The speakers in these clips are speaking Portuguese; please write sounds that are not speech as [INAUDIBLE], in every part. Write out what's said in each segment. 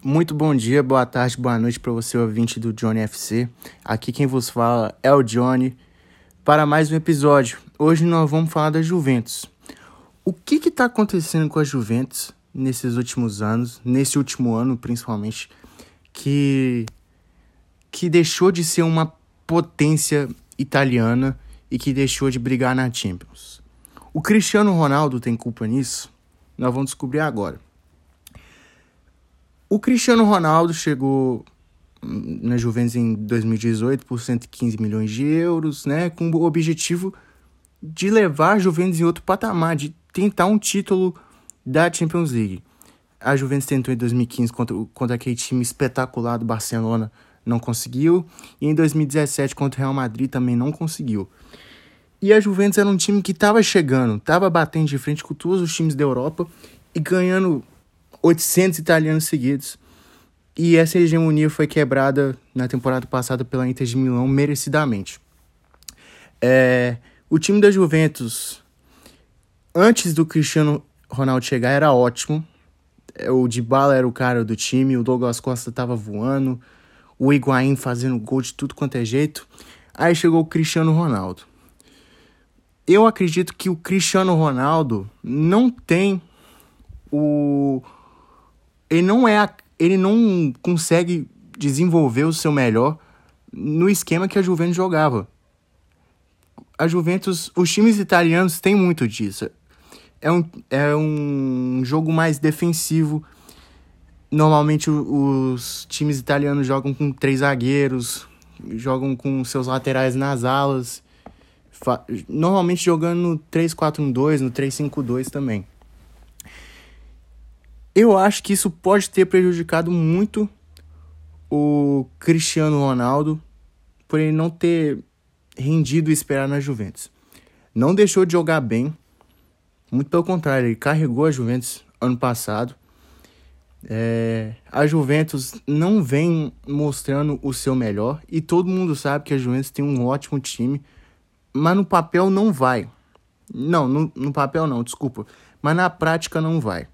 Muito bom dia, boa tarde, boa noite para você, ouvinte do Johnny FC. Aqui quem vos fala é o Johnny para mais um episódio. Hoje nós vamos falar da Juventus. O que está acontecendo com a Juventus nesses últimos anos, nesse último ano principalmente, que, que deixou de ser uma potência italiana e que deixou de brigar na Champions? O Cristiano Ronaldo tem culpa nisso? Nós vamos descobrir agora. O Cristiano Ronaldo chegou na Juventus em 2018 por 115 milhões de euros, né, com o objetivo de levar a Juventus em outro patamar, de tentar um título da Champions League. A Juventus tentou em 2015 contra, contra aquele time espetacular do Barcelona, não conseguiu, e em 2017 contra o Real Madrid também não conseguiu. E a Juventus era um time que estava chegando, estava batendo de frente com todos os times da Europa e ganhando 800 italianos seguidos. E essa hegemonia foi quebrada na temporada passada pela Inter de Milão merecidamente. É, o time da Juventus, antes do Cristiano Ronaldo chegar, era ótimo. É, o Dybala era o cara do time, o Douglas Costa estava voando, o Higuaín fazendo gol de tudo quanto é jeito. Aí chegou o Cristiano Ronaldo. Eu acredito que o Cristiano Ronaldo não tem o ele não é ele não consegue desenvolver o seu melhor no esquema que a Juventus jogava. A Juventus, os times italianos têm muito disso. É um, é um jogo mais defensivo. Normalmente os times italianos jogam com três zagueiros, jogam com seus laterais nas alas. Normalmente jogando no 3-4-1-2, no 3-5-2 também. Eu acho que isso pode ter prejudicado muito o Cristiano Ronaldo por ele não ter rendido e esperar na Juventus. Não deixou de jogar bem, muito pelo contrário, ele carregou a Juventus ano passado. É, a Juventus não vem mostrando o seu melhor e todo mundo sabe que a Juventus tem um ótimo time, mas no papel não vai. Não, no, no papel não, desculpa, mas na prática não vai.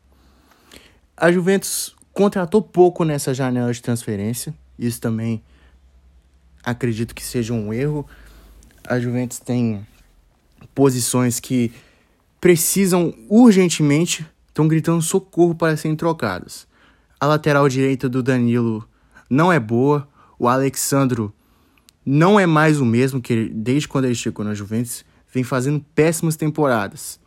A Juventus contratou pouco nessa janela de transferência. Isso também acredito que seja um erro. A Juventus tem posições que precisam urgentemente, estão gritando socorro para serem trocadas. A lateral direita do Danilo não é boa. O Alexandro não é mais o mesmo que desde quando ele chegou na Juventus. Vem fazendo péssimas temporadas.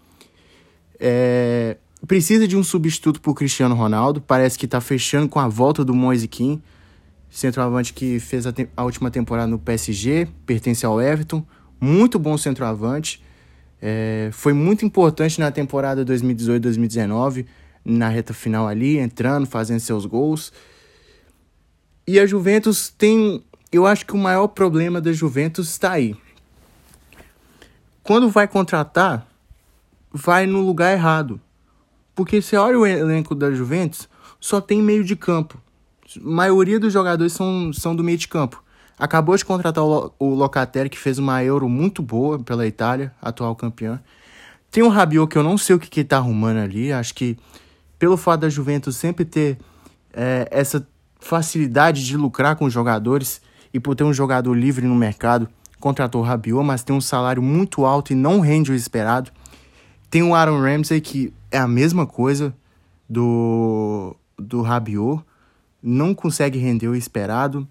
É, precisa de um substituto para o Cristiano Ronaldo. Parece que está fechando com a volta do Moise Kean, centroavante que fez a, a, última temporada no PSG, pertence ao Everton. Muito bom centroavante. É, foi muito importante na temporada 2018-2019, na reta final ali, entrando, fazendo seus gols. E a Juventus tem. Eu acho que o maior problema da Juventus está aí. Quando vai contratar, vai no lugar errado. Porque você olha o elenco da Juventus, só tem meio de campo. A maioria dos jogadores são, são do meio de campo. Acabou de contratar o, o Locatelli, que fez uma Euro muito boa pela Itália, atual campeã. Tem o Rabiot, que eu não sei o que, que tá arrumando ali. Acho que pelo fato da Juventus sempre ter é, essa facilidade de lucrar com os jogadores e por ter um jogador livre no mercado, contratou o Rabiot, mas tem um salário muito alto e não rende o esperado. Tem o Aaron Ramsey, que é a mesma coisa do, do Rabiot, não consegue render o esperado.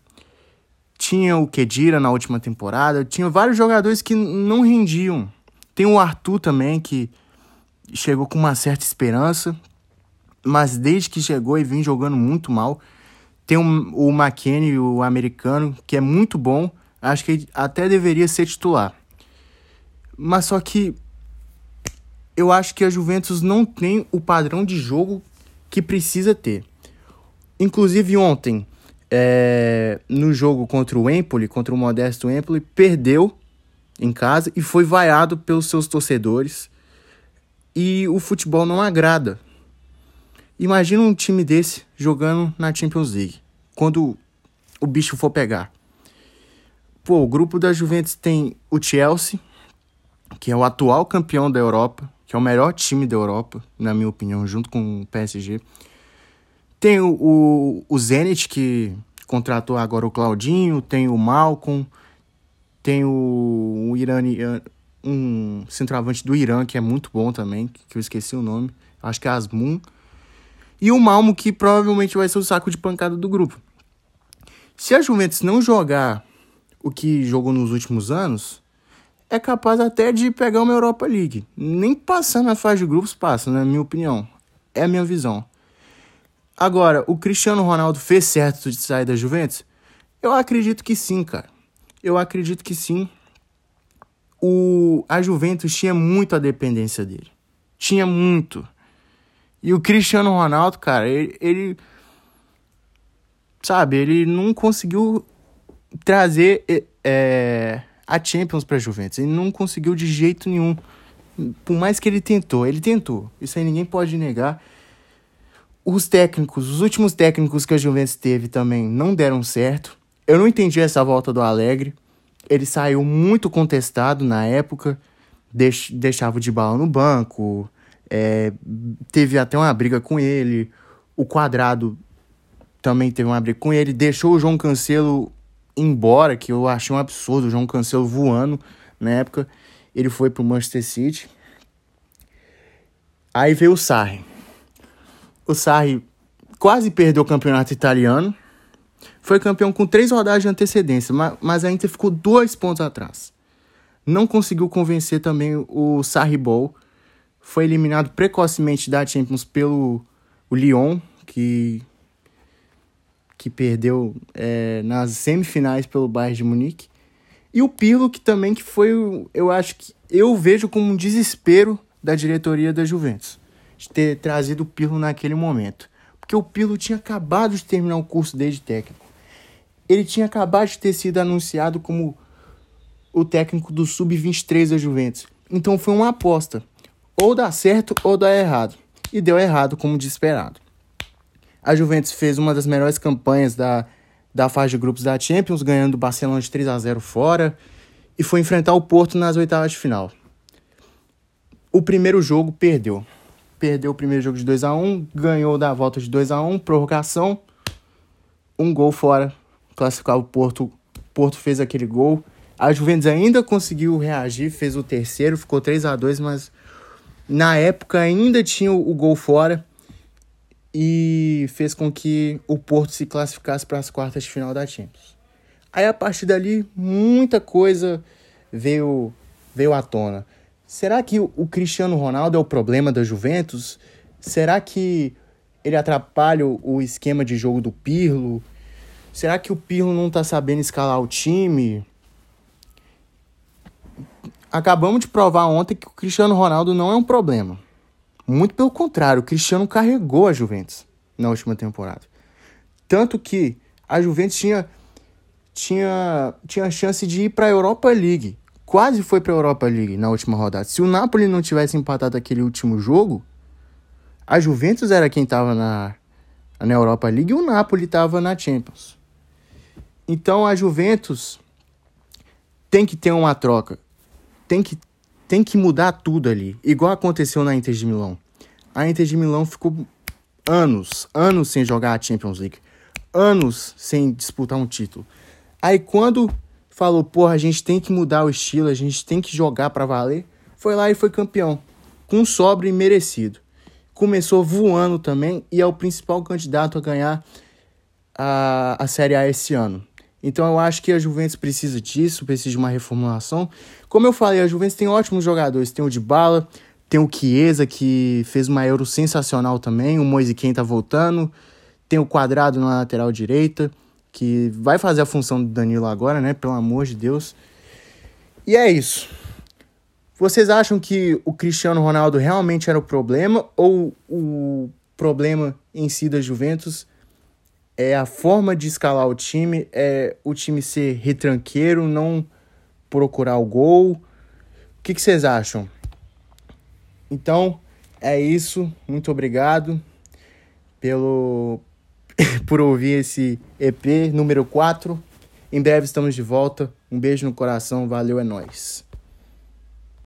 Tinha o Kedira na última temporada, tinha vários jogadores que não rendiam. Tem o Arthur também, que chegou com uma certa esperança, mas desde que chegou e vem jogando muito mal. Tem o, McKennie, o americano, que é muito bom, acho que até deveria ser titular. Mas só que eu acho que a Juventus não tem o padrão de jogo que precisa ter. Inclusive ontem, é, no jogo contra o Empoli, contra o modesto Empoli, perdeu em casa e foi vaiado pelos seus torcedores. E o futebol não agrada. Imagina um time desse jogando na Champions League, quando o bicho for pegar. Pô, o grupo da Juventus tem o Chelsea, que é o atual campeão da Europa, que é o melhor time da Europa, na minha opinião, junto com o PSG. Tem o, o, o Zenit, que contratou agora o Claudinho, tem o Malcolm, tem o, o Irani, um centroavante do Irã, que é muito bom também, que eu esqueci o nome, acho que é Asmun. E o Malmo, que provavelmente vai ser o saco de pancada do grupo. Se a Juventus não jogar o que jogou nos últimos anos, é capaz até de pegar uma Europa League. Nem passando na fase de grupos passa, na minha opinião. É a minha visão. Agora, o Cristiano Ronaldo fez certo de sair da Juventus? Eu acredito que sim, cara. Eu acredito que sim. O, a Juventus tinha muito a dependência dele. Tinha muito. E o Cristiano Ronaldo, cara, ele, ele sabe, ele não conseguiu trazer é, a Champions para a Juventus. Ele não conseguiu de jeito nenhum. Por mais que ele tentou, ele tentou. Isso aí ninguém pode negar. Os técnicos, os últimos técnicos que a Juventus teve também não deram certo. Eu não entendi essa volta do Alegre. Ele saiu muito contestado na época, deix deixava de bala no banco, é, teve até uma briga com ele. O Quadrado também teve uma briga com ele, deixou o João Cancelo embora, que eu achei um absurdo, o João Cancelo voando na época. Ele foi pro Manchester City. Aí veio o Sarri. O Sarri quase perdeu o campeonato italiano. Foi campeão com três rodadas de antecedência, mas ainda ficou dois pontos atrás. Não conseguiu convencer também o Sarri Ball. Foi eliminado precocemente da Champions pelo Lyon, que que perdeu é, nas semifinais pelo Bayern de Munique. E o Pirlo, que também que foi, eu acho que eu vejo como um desespero da diretoria da Juventus de ter trazido o Pirlo naquele momento. Porque o Pirlo tinha acabado de terminar o curso dele de técnico. Ele tinha acabado de ter sido anunciado como o técnico do Sub-23 da Juventus. Então foi uma aposta. Ou dá certo ou dá errado. E deu errado como desesperado. A Juventus fez uma das melhores campanhas da, da fase de grupos da Champions, ganhando o Barcelona de 3 a 0 fora, e foi enfrentar o Porto nas oitavas de final. O primeiro jogo perdeu. Perdeu o primeiro jogo de 2 a 1 ganhou da volta de 2 a 1 prorrogação, um gol fora, classificar o Porto. Porto fez aquele gol. A Juventus ainda conseguiu reagir, fez o terceiro, ficou 3 a 2 mas na época ainda tinha o gol fora e fez com que o Porto se classificasse para as quartas de final da Champions. Aí a partir dali muita coisa veio veio à tona. Será que o Cristiano Ronaldo é o problema da Juventus? Será que ele atrapalha o esquema de jogo do Pirlo? Será que o Pirlo não está sabendo escalar o time? Acabamos de provar ontem que o Cristiano Ronaldo não é um problema. Muito pelo contrário, o Cristiano carregou a Juventus na última temporada. Tanto que a Juventus tinha tinha tinha chance de ir para a Europa League. Quase foi para a Europa League na última rodada. Se o Napoli não tivesse empatado aquele último jogo, a Juventus era quem estava na, na Europa League e o Napoli estava na Champions. Então a Juventus tem que ter uma troca. Tem que tem que mudar tudo ali, igual aconteceu na Inter de Milão. A Inter de Milão ficou anos, anos sem jogar a Champions League, anos sem disputar um título. Aí quando falou, porra, a gente tem que mudar o estilo, a gente tem que jogar para valer, foi lá e foi campeão, com sobre e merecido. Começou voando também e é o principal candidato a ganhar a, a Série A esse ano. Então eu acho que a Juventus precisa disso, precisa de uma reformulação. Como eu falei, a Juventus tem ótimos jogadores. Tem o Dybala, tem o Chiesa, que fez uma Euro sensacional também. O Moise Ken tá voltando. Tem o Quadrado na lateral direita, que vai fazer a função do Danilo agora, né? Pelo amor de Deus. E é isso. Vocês acham que o Cristiano Ronaldo realmente era o problema ou o problema em si da Juventus é a forma de escalar o time, é o time ser retranqueiro, não procurar o gol. O que, que vocês acham? Então, é isso. Muito obrigado pelo [LAUGHS] por ouvir esse EP número 4. Em breve estamos de volta. Um beijo no coração. Valeu, é nóis.